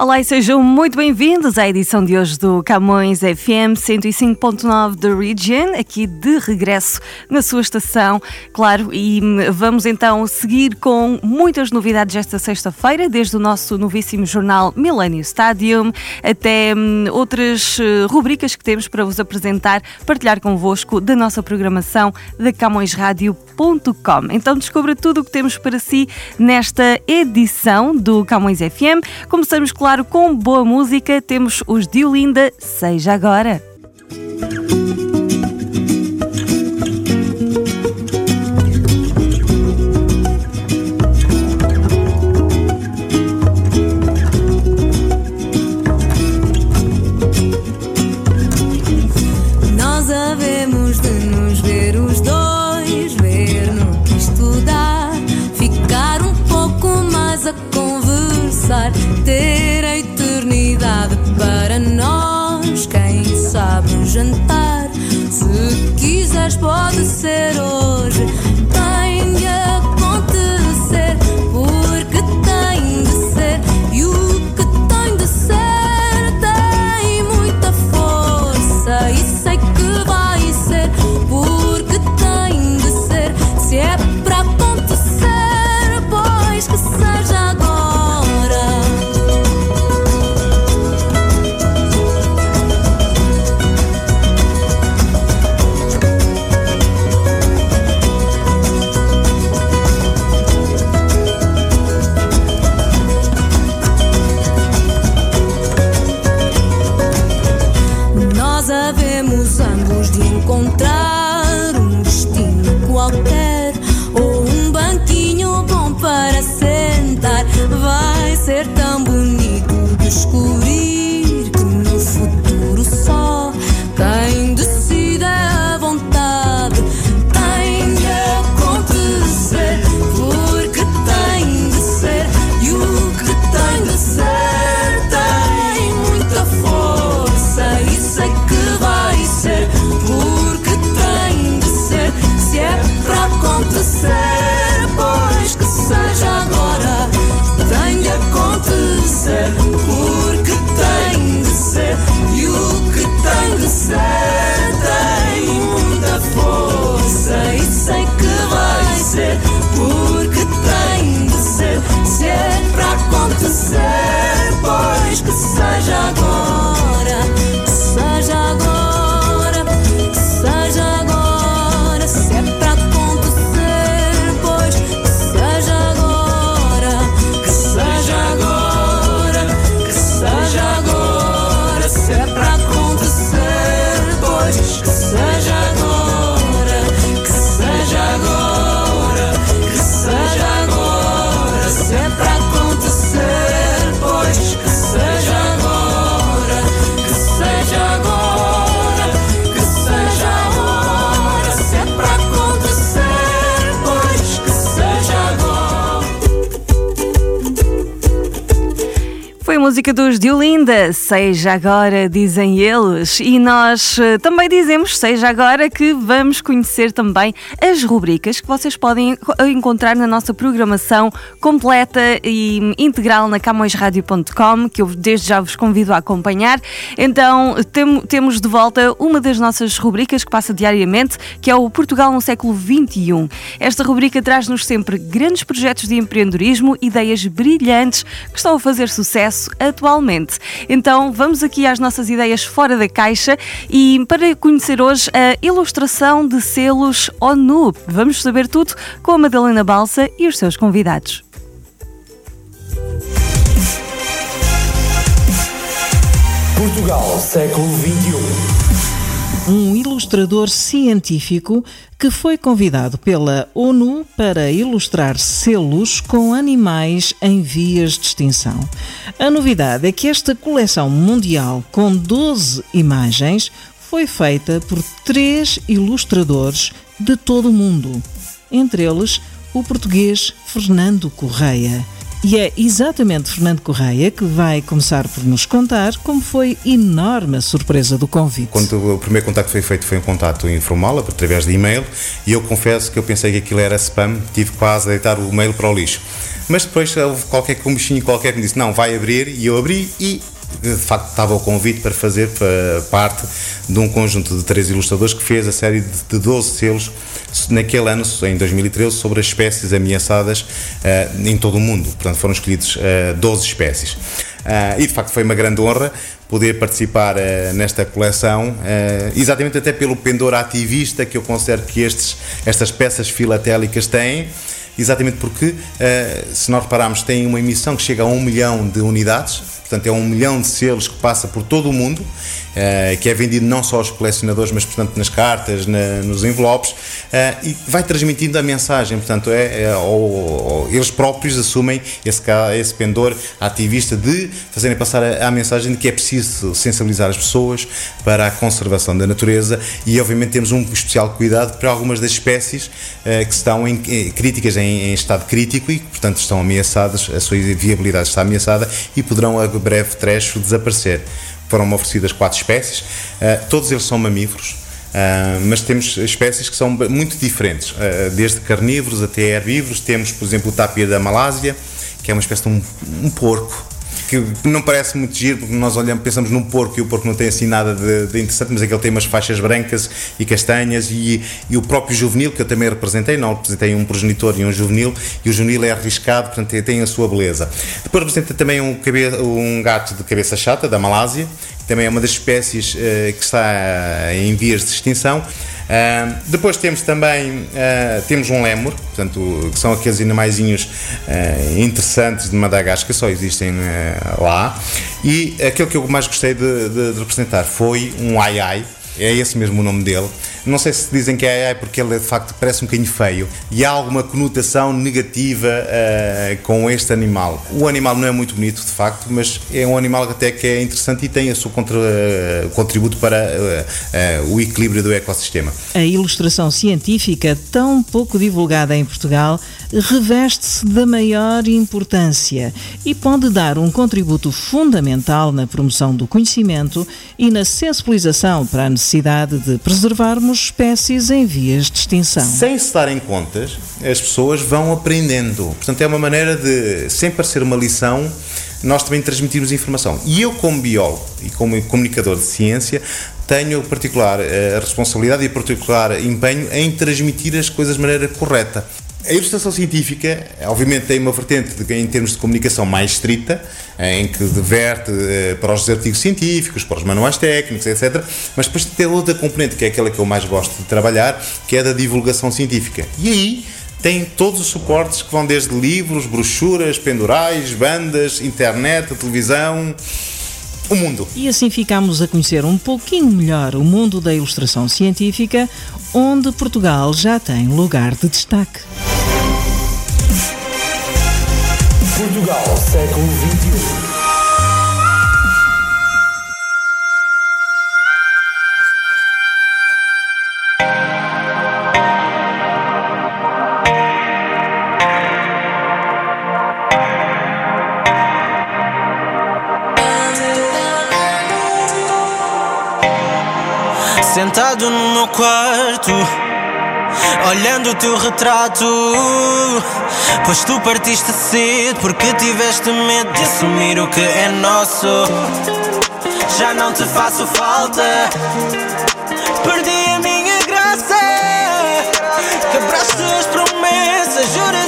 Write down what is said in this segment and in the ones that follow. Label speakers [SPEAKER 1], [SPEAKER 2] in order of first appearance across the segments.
[SPEAKER 1] Olá e sejam muito bem-vindos à edição de hoje do Camões FM 105.9 da Region, aqui de regresso na sua estação, claro, e vamos então seguir com muitas novidades esta sexta-feira, desde o nosso novíssimo jornal Millennium Stadium até hum, outras eh, rubricas que temos para vos apresentar, partilhar convosco da nossa programação da CamõesRádio.com. Então descubra tudo o que temos para si nesta edição do Camões FM. Começamos, claro, claro, com boa música, temos os Diolinda, Seja Agora.
[SPEAKER 2] Pode ser hoje.
[SPEAKER 1] say. Música dos Diolinda, seja agora, dizem eles. E nós eh, também dizemos, seja agora, que vamos conhecer também as rubricas que vocês podem enco- encontrar na nossa programação completa e integral na camõesradio.com, que eu desde já vos convido a acompanhar. Então, tem- temos de volta uma das nossas rubricas que passa diariamente, que é o Portugal no século XXI. Esta rubrica traz-nos sempre grandes projetos de empreendedorismo, ideias brilhantes que estão a fazer sucesso atualmente. Então vamos aqui às nossas ideias fora da caixa e para conhecer hoje a ilustração de selos ONU. Vamos saber tudo com a Madalena Balsa e os seus convidados.
[SPEAKER 3] Portugal, século XXI.
[SPEAKER 4] Um ilustrador científico que foi convidado pela ONU para ilustrar selos com animais em vias de extinção. A novidade é que esta coleção mundial com 12 imagens foi feita por três ilustradores de todo o mundo, entre eles o português Fernando Correia. E é exatamente Fernando Correia que vai começar por nos contar como foi enorme a surpresa do convite.
[SPEAKER 5] Quando o primeiro contato foi feito foi um contato informal, através de e-mail, e eu confesso que eu pensei que aquilo era spam, tive quase a deitar o e-mail para o lixo. Mas depois houve qualquer um bichinho qualquer que me disse, não, vai abrir, e eu abri e de facto estava o convite para fazer parte de um conjunto de três ilustradores que fez a série de 12 selos naquele ano, em 2013, sobre as espécies ameaçadas uh, em todo o mundo. Portanto, foram escolhidos uh, eh, 12 espécies. Uh, e de facto foi uma grande honra poder participar uh, nesta coleção, uh, exatamente até pelo pendor ativista que eu considero que estes, estas peças filatélicas têm, exatamente porque, se nós repararmos, tem uma emissão que chega a um milhão de unidades, portanto é um milhão de selos que passa por todo o mundo uh, que é vendido não só aos colecionadores, mas portanto nas cartas, na, nos envelopes, uh, e vai transmitindo a mensagem. Portanto, é, é ou, ou, eles próprios assumem esse, esse pendor ativista de fazerem passar a, a, mensagem de que é preciso sensibilizar as pessoas para a conservação da natureza e, obviamente, temos um especial cuidado para algumas das espécies uh, que estão em, críticas em, em, estado crítico e portanto, estão ameaçadas, a sua viabilidade está ameaçada e poderão breve trecho desaparecer foram oferecidas quatro espécies, uh, todos eles são mamíferos. Uh, mas temos espécies que são muito diferentes, uh, desde carnívoros até herbívoros. Temos, por exemplo, o tapir da Malásia, que é uma espécie de um, um porco que não parece muito giro, porque nós olhamos, pensamos num porco e o porco não tem assim nada de, de interessante, mas é que ele tem umas faixas brancas e castanhas e, e, o próprio juvenil, que eu também representei, não representei um progenitor e um juvenil, e o juvenil é arriscado, portanto tem, a sua beleza. Depois representa também um, cabe, um gato de cabeça chata, da Malásia, que também é uma das espécies uh, que está em vias de extinção. Depois temos também uh, temos um lémur, portanto, que são aqueles animaizinhos uh, interessantes de Madagascar, só existem lá. E aquele que eu mais gostei de, de, de representar foi um ai-ai, é esse mesmo o nome dele. Não sei se dizem que é AI porque ele de facto parece um bocadinho feio e há alguma conotação negativa uh, com este animal. O animal não é muito bonito de facto, mas é um animal até que é interessante e tem o seu contra, uh, contributo para uh, o equilíbrio do ecossistema.
[SPEAKER 4] A ilustração científica, tão pouco divulgada em Portugal, reveste-se da maior importância e pode dar um contributo fundamental na promoção do conhecimento e na sensibilização para a necessidade de preservarmos espécies em vias de extinção.
[SPEAKER 5] Sem se darem contas, as pessoas vão aprendendo. Portanto, é uma maneira de, sem parecer uma lição, nós também transmitirmos informação. E eu, como biólogo e como comunicador de ciência, tenho particular eh, responsabilidade e particular empenho em transmitir as coisas de maneira correta. A ilustração científica, obviamente, tem uma vertente de, em termos de comunicação mais estrita, em que diverte eh, para os artigos científicos, para os manuais técnicos, etc. Mas depois tem outra componente, que é aquela que eu mais gosto de trabalhar, que é da divulgação científica. E aí tem todos os suportes que vão desde livros, brochuras, pendurais, bandas, internet, televisão o mundo.
[SPEAKER 4] E assim ficamos a conhecer um pouquinho melhor o mundo da ilustração científica, onde Portugal já tem lugar de destaque. Portugal, século XXI.
[SPEAKER 6] Sentado no meu quarto, olhando o teu retrato. Pois tu partiste cedo porque tiveste medo de assumir o que é nosso. Já não te faço falta, perdi a minha graça. Quebraste as promessas, juras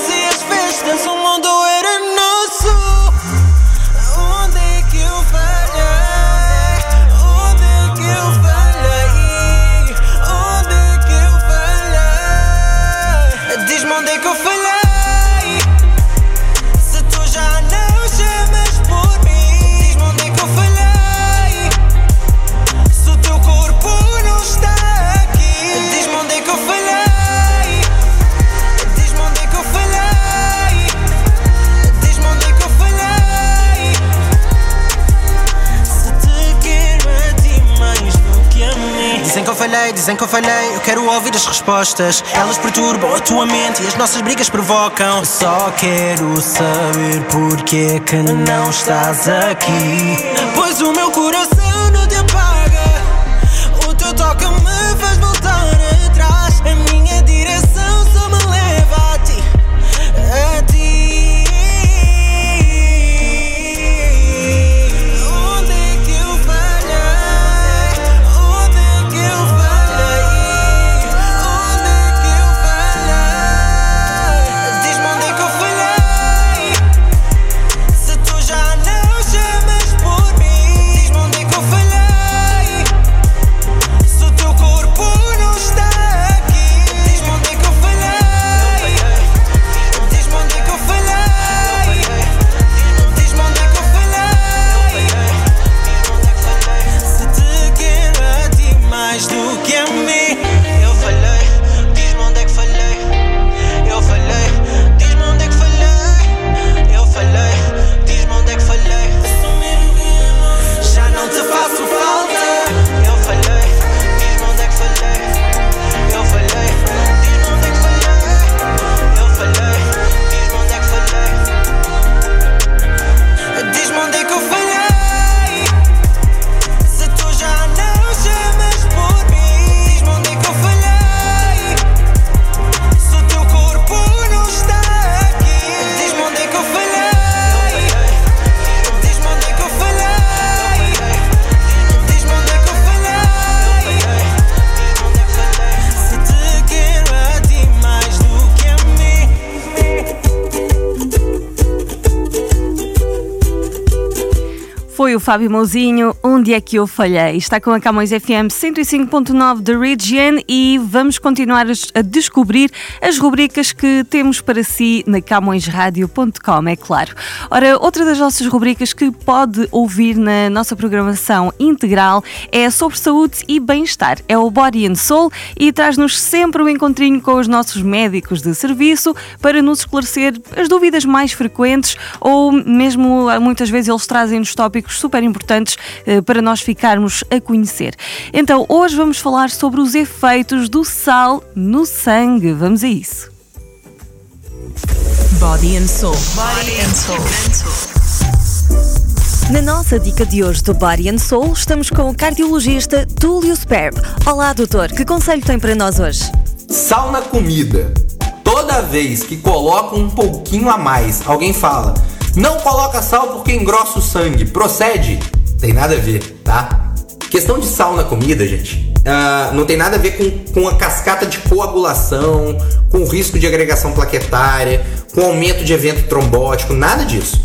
[SPEAKER 6] dizem que eu falhei. Eu quero ouvir as respostas. Elas perturbam a tua mente e as nossas brigas provocam. Só quero saber porque é que não estás aqui. Pois o meu coração
[SPEAKER 1] Fábio Mouzinho, Onde é que eu falhei? Está com a Camões FM 105.9 da Region e vamos continuar a descobrir as rubricas que temos para si na camõesradio.com, é claro. Ora, outra das nossas rubricas que pode ouvir na nossa programação integral é sobre saúde e bem-estar. É o Body and Soul e traz-nos sempre um encontrinho com os nossos médicos de serviço para nos esclarecer as dúvidas mais frequentes ou mesmo muitas vezes eles trazem-nos tópicos super importantes eh, para nós ficarmos a conhecer. Então, hoje vamos falar sobre os efeitos do sal no sangue. Vamos a isso.
[SPEAKER 7] Body and Soul. Body and Soul. Na nossa dica de hoje do Body and Soul, estamos com o cardiologista Túlio Sperb. Olá, doutor, que conselho tem para nós hoje?
[SPEAKER 8] Sal na comida. Toda vez que coloca um pouquinho a mais, alguém fala: não coloca sal porque engrossa o sangue. Procede? Tem nada a ver, tá? Questão de sal na comida, gente, ah, não tem nada a ver com, com a cascata de coagulação, com o risco de agregação plaquetária, com aumento de evento trombótico, nada disso.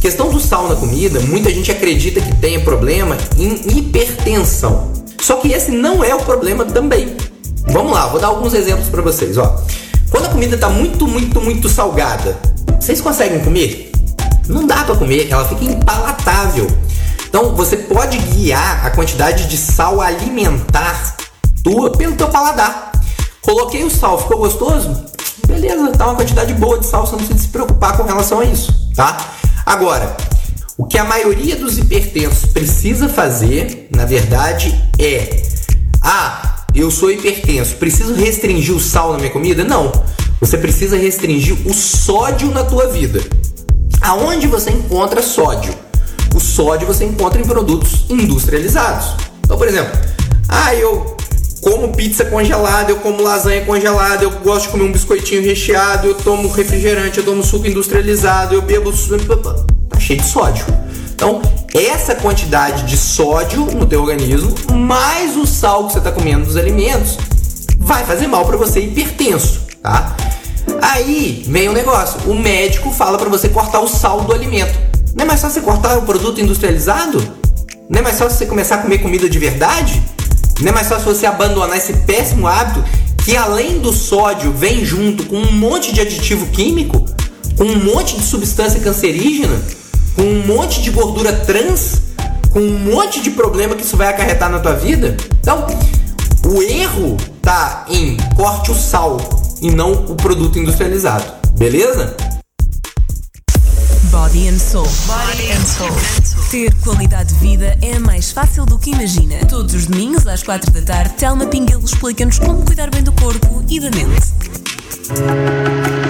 [SPEAKER 8] Questão do sal na comida, muita gente acredita que tenha problema em hipertensão. Só que esse não é o problema também. Vamos lá, vou dar alguns exemplos para vocês, ó. Quando a comida tá muito, muito, muito salgada, vocês conseguem comer? Não dá para comer, ela fica impalatável. Então você pode guiar a quantidade de sal alimentar tua pelo teu paladar. Coloquei o sal, ficou gostoso? Beleza, tá uma quantidade boa de sal, você não precisa se preocupar com relação a isso, tá? Agora, o que a maioria dos hipertensos precisa fazer, na verdade, é: ah, eu sou hipertenso, preciso restringir o sal na minha comida? Não. Você precisa restringir o sódio na tua vida. Aonde você encontra sódio? O sódio você encontra em produtos industrializados. Então, por exemplo, ah, eu como pizza congelada, eu como lasanha congelada, eu gosto de comer um biscoitinho recheado, eu tomo refrigerante, eu tomo suco industrializado, eu bebo tá cheio de sódio. Então, essa quantidade de sódio no teu organismo, mais o sal que você está comendo dos alimentos, vai fazer mal para você hipertenso, tá? Aí vem o negócio, o médico fala para você cortar o sal do alimento. Não é mais fácil você cortar o produto industrializado? Não é mais fácil você começar a comer comida de verdade? Não é mais fácil você abandonar esse péssimo hábito que além do sódio vem junto com um monte de aditivo químico, com um monte de substância cancerígena, com um monte de gordura trans, com um monte de problema que isso vai acarretar na tua vida? Então, o erro tá em corte o sal e não o produto industrializado, beleza?
[SPEAKER 7] Body and Soul. Body and Soul. Ter qualidade de vida é mais fácil do que imagina. Todos os domingos, às quatro da tarde, Telma Pinguelo explica-nos como cuidar bem do corpo e da mente.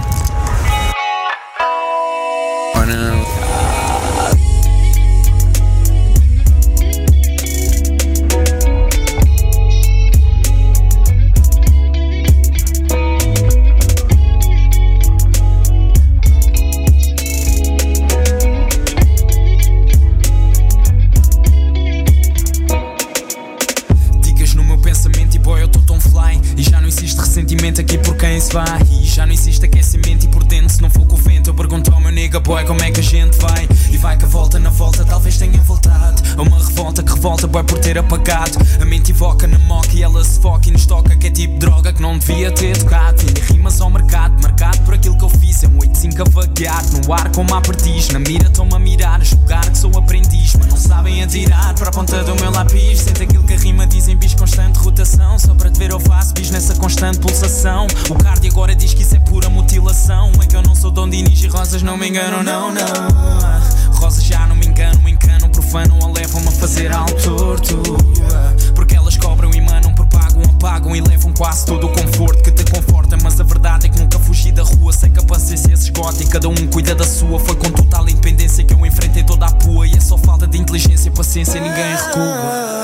[SPEAKER 9] Ressentimento aqui por quem se vai. E já não existe aquecimento e por dentro se não for com o vento. Eu pergunto ao meu nigga boy como é que a gente vai? E vai que a volta na volta talvez tenha voltado. A uma revolta que revolta boy por ter apagado. A mente evoca na moca e ela se foca e nos toca Que é tipo droga que não devia ter tocado. Vende rimas ao mercado, marcado por aquilo que eu fiz. É um 8-5 a no ar como a perdiz Na mira estão-me a mirar, a julgar que sou aprendiz. Mas não sabem atirar para a ponta do meu lápis. Sente aquilo que a rima diz em bis constante rotação. Só para te ver eu faço bis nessa constante pulsação. O cardio agora diz que isso é pura mutilação. É que eu não sou Dom Dinis e rosas não me enganam, não, não. Rosas já não me enganam, encanam, profanam ou levam-me a fazer algo torto. Porque apagam e levam quase todo o conforto que te conforta. Mas a verdade é que nunca fugi da rua, sei que a paciência se esgota E cada um cuida da sua, foi com total independência que eu enfrentei toda a pua. E é só falta de inteligência e paciência, ninguém recua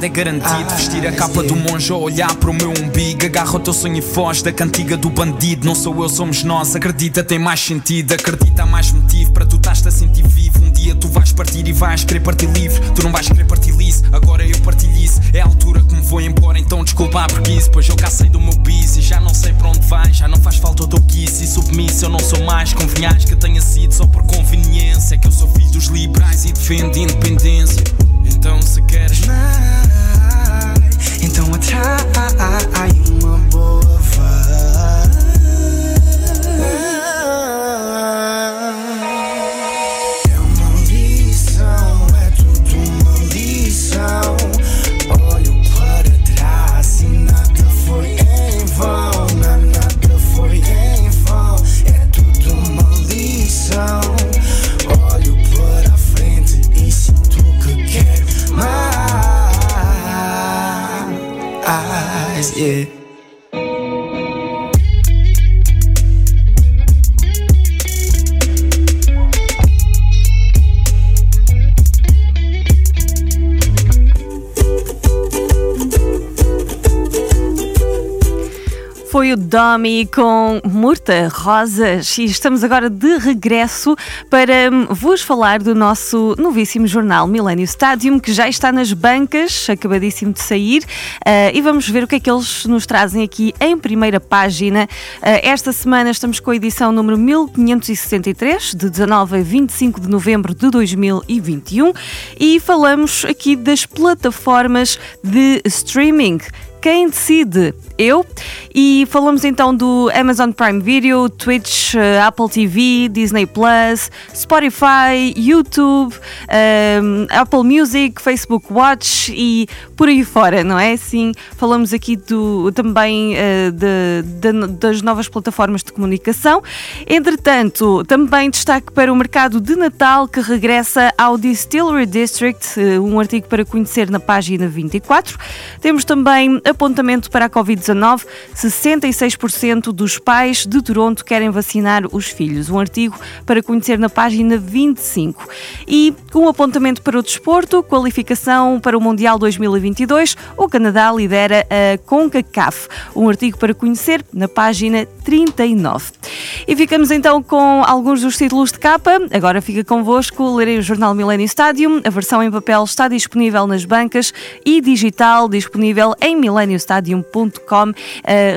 [SPEAKER 10] nada é
[SPEAKER 9] garantido. Vestir a capa do monge ou olhar para o meu umbigo. Agarra o teu sonho e foge da cantiga do bandido. Não sou eu, somos nós. Acredita, tem mais sentido. Acredita, há mais motivo para tu estás-te a sentir vivo. Um dia tu vais partir e vais querer partir livre. Tu não vais querer partir liso, agora eu partilho isso. É a altura que me vou embora, então desculpa a preguiça. Pois eu cá sei do meu bis e já não sei para onde vai. Já não faz falta o teu kiss e submisso. Eu não sou mais convenhais que tenha sido só por conveniência. Que eu sou filho dos liberais e defendo independência.
[SPEAKER 1] Domi com Murta Rosas e estamos agora de regresso para vos falar do nosso novíssimo jornal Millennium Stadium, que já está nas bancas, acabadíssimo de sair, ah, e vamos ver o que é que eles nos trazem aqui em primeira página. Ah, esta semana estamos com a edição número 1563, de 19 a 25 de novembro de 2021, e falamos aqui das plataformas de streaming. Quem decide? Eu. E falamos então do Amazon Prime Video, Twitch, eh, Apple TV, Disney Plus, Spotify, YouTube, ehm, Apple Music, Facebook Watch e por aí fora, não é? Sim, falamos aqui do, também eh, de- de- das novas plataformas de comunicação. Entretanto, também destaque para o mercado de Natal que regressa ao Distillery District, eh, um artigo para conhecer na página 24. Temos também apontamento para a Covid-19. 66% dos pais de Toronto querem vacinar os filhos. Um artigo para conhecer na página 25. E com um apontamento para o desporto, qualificação para o Mundial 2022, o Canadá lidera a CONCACAF. Um artigo para conhecer na página 39. E ficamos então com alguns dos títulos de capa. Agora fica convosco, lerei o jornal Millennium Stadium. A versão em papel está disponível nas bancas e digital disponível em millenniumstadium.com. Uh,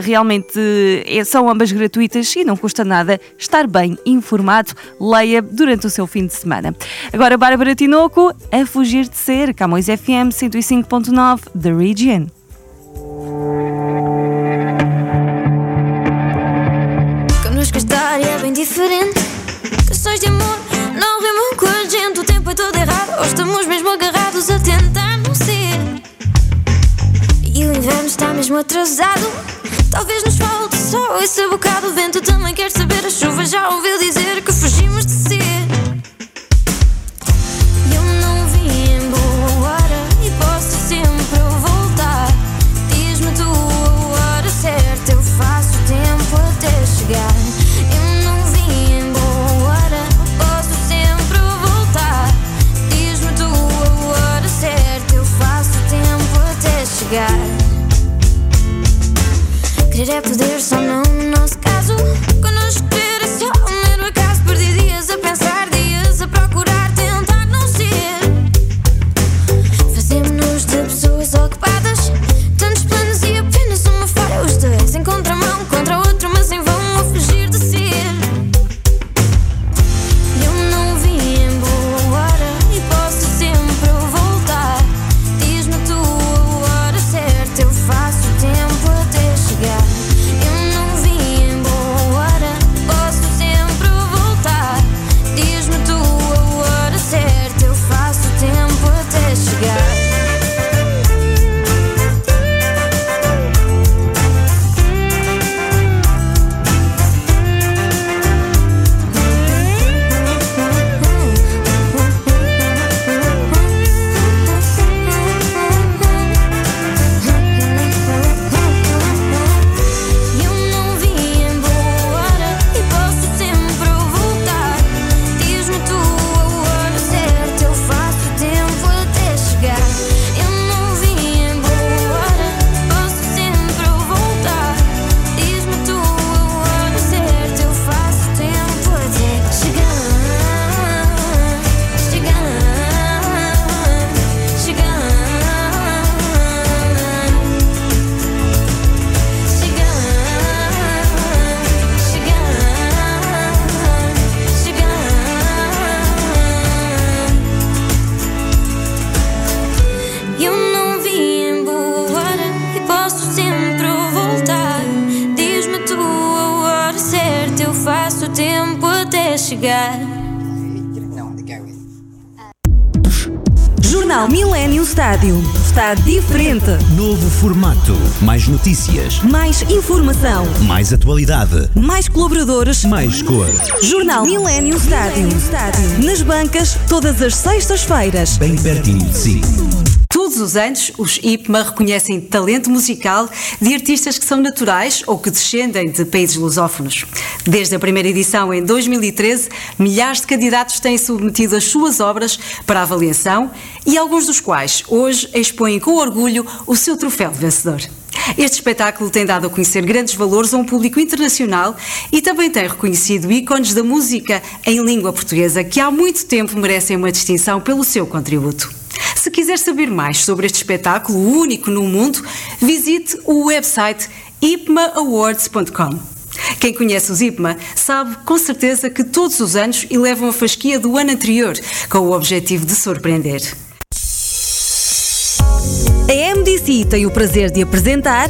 [SPEAKER 1] realmente eh, são ambas gratuitas e não custa nada estar bem informado. Leia durante o seu fim de semana. Agora, Bárbara Tinoco, a fugir de ser, Camões FM 105.9, The Region.
[SPEAKER 11] História é bem diferente. Questões de amor não rimam com a gente. O tempo é todo errado. Ou estamos mesmo agarrados a tentar não ser. E o inverno está mesmo atrasado. Talvez nos falte só esse bocado. O vento também quer saber. A chuva já ouviu dizer que Só não
[SPEAKER 7] Está diferente.
[SPEAKER 12] Novo formato. Mais notícias.
[SPEAKER 7] Mais informação.
[SPEAKER 12] Mais atualidade.
[SPEAKER 7] Mais colaboradores.
[SPEAKER 12] Mais cor.
[SPEAKER 7] Jornal Millennium Stadium. Nas bancas, todas as sextas-feiras.
[SPEAKER 12] Bem pertinho de si.
[SPEAKER 13] Todos os anos, os IPMA reconhecem talento musical de artistas que são naturais ou que descendem de países lusófonos. Desde a primeira edição, em 2013, milhares de candidatos têm submetido as suas obras para avaliação e alguns dos quais hoje expõem com orgulho o seu troféu de vencedor. Este espetáculo tem dado a conhecer grandes valores a um público internacional e também tem reconhecido ícones da música em língua portuguesa que há muito tempo merecem uma distinção pelo seu contributo. Se quiser saber mais sobre este espetáculo único no mundo, visite o website ipmaawards.com. Quem conhece os IPMA sabe com certeza que todos os anos elevam a fasquia do ano anterior, com o objetivo de surpreender.
[SPEAKER 7] A MDC tem o prazer de apresentar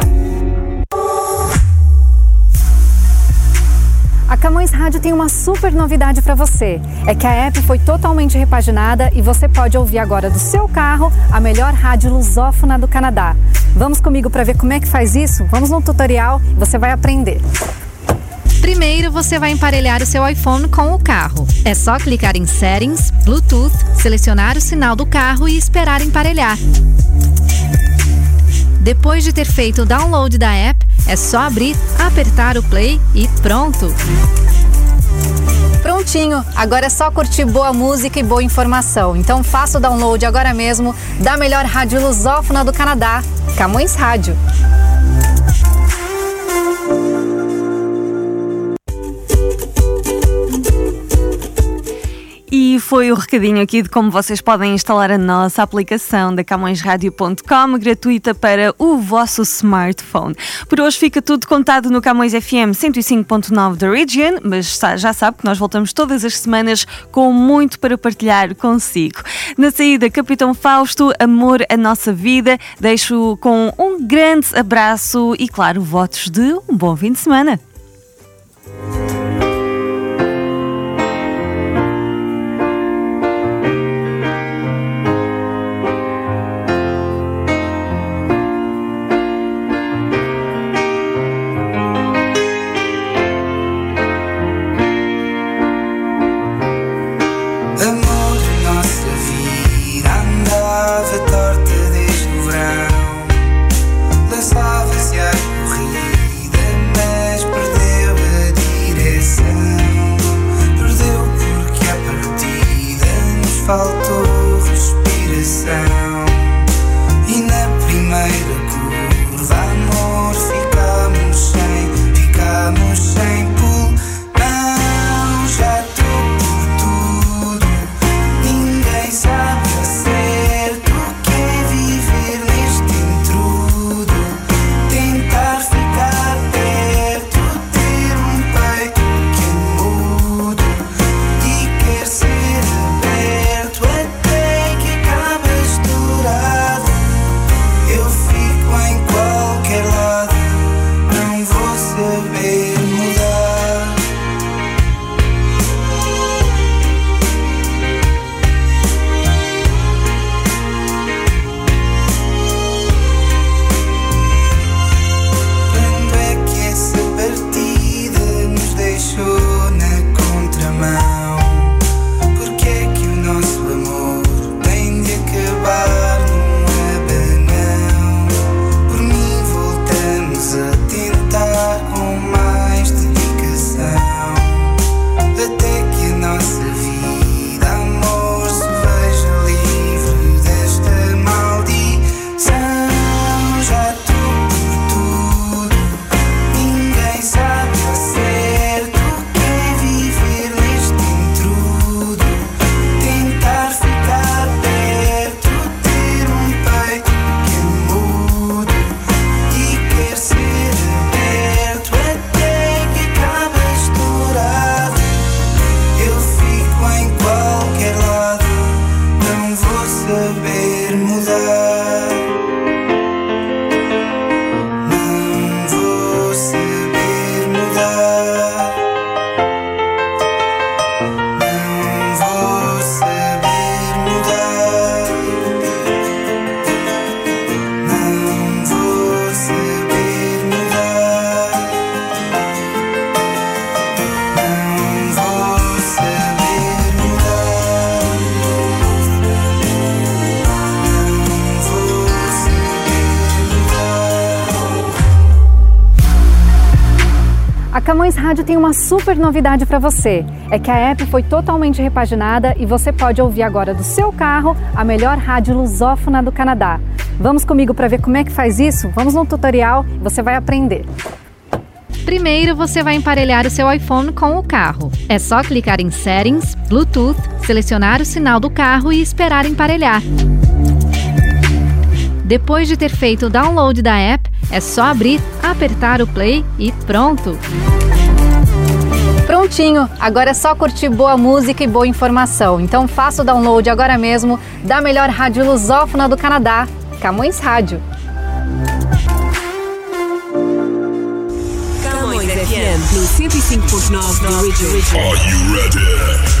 [SPEAKER 14] Camões Rádio tem uma super novidade para você. É que a app foi totalmente repaginada e você pode ouvir agora do seu carro a melhor rádio lusófona do Canadá. Vamos comigo para ver como é que faz isso? Vamos no tutorial e você vai aprender. Primeiro, você vai emparelhar o seu iPhone com o carro. É só clicar em Settings, Bluetooth, selecionar o sinal do carro e esperar emparelhar. Depois de ter feito o download da app, é só abrir, apertar o play e pronto! Prontinho! Agora é só curtir boa música e boa informação. Então faça o download agora mesmo da melhor rádio lusófona do Canadá, Camões Rádio.
[SPEAKER 15] E foi o recadinho aqui de como vocês podem instalar a nossa aplicação da CamõesRádio.com, gratuita para o vosso smartphone. Por hoje fica tudo contado no Camões FM 105.9 da Region, mas já sabe que nós voltamos todas as semanas com muito para partilhar consigo. Na saída, Capitão Fausto, Amor a Nossa Vida, deixo com um grande abraço e, claro, votos de um bom fim de semana.
[SPEAKER 14] Rádio tem uma super novidade para você. É que a app foi totalmente repaginada e você pode ouvir agora do seu carro a melhor rádio lusófona do Canadá. Vamos comigo para ver como é que faz isso? Vamos no tutorial você vai aprender. Primeiro, você vai emparelhar o seu iPhone com o carro. É só clicar em Settings, Bluetooth, selecionar o sinal do carro e esperar emparelhar. Depois de ter feito o download da app, é só abrir, apertar o play e pronto! Prontinho! Agora é só curtir boa música e boa informação. Então faça o download agora mesmo da melhor rádio lusófona do Canadá, Camões Rádio.
[SPEAKER 7] Camões FM no 105.9 da Region.
[SPEAKER 2] Are you ready?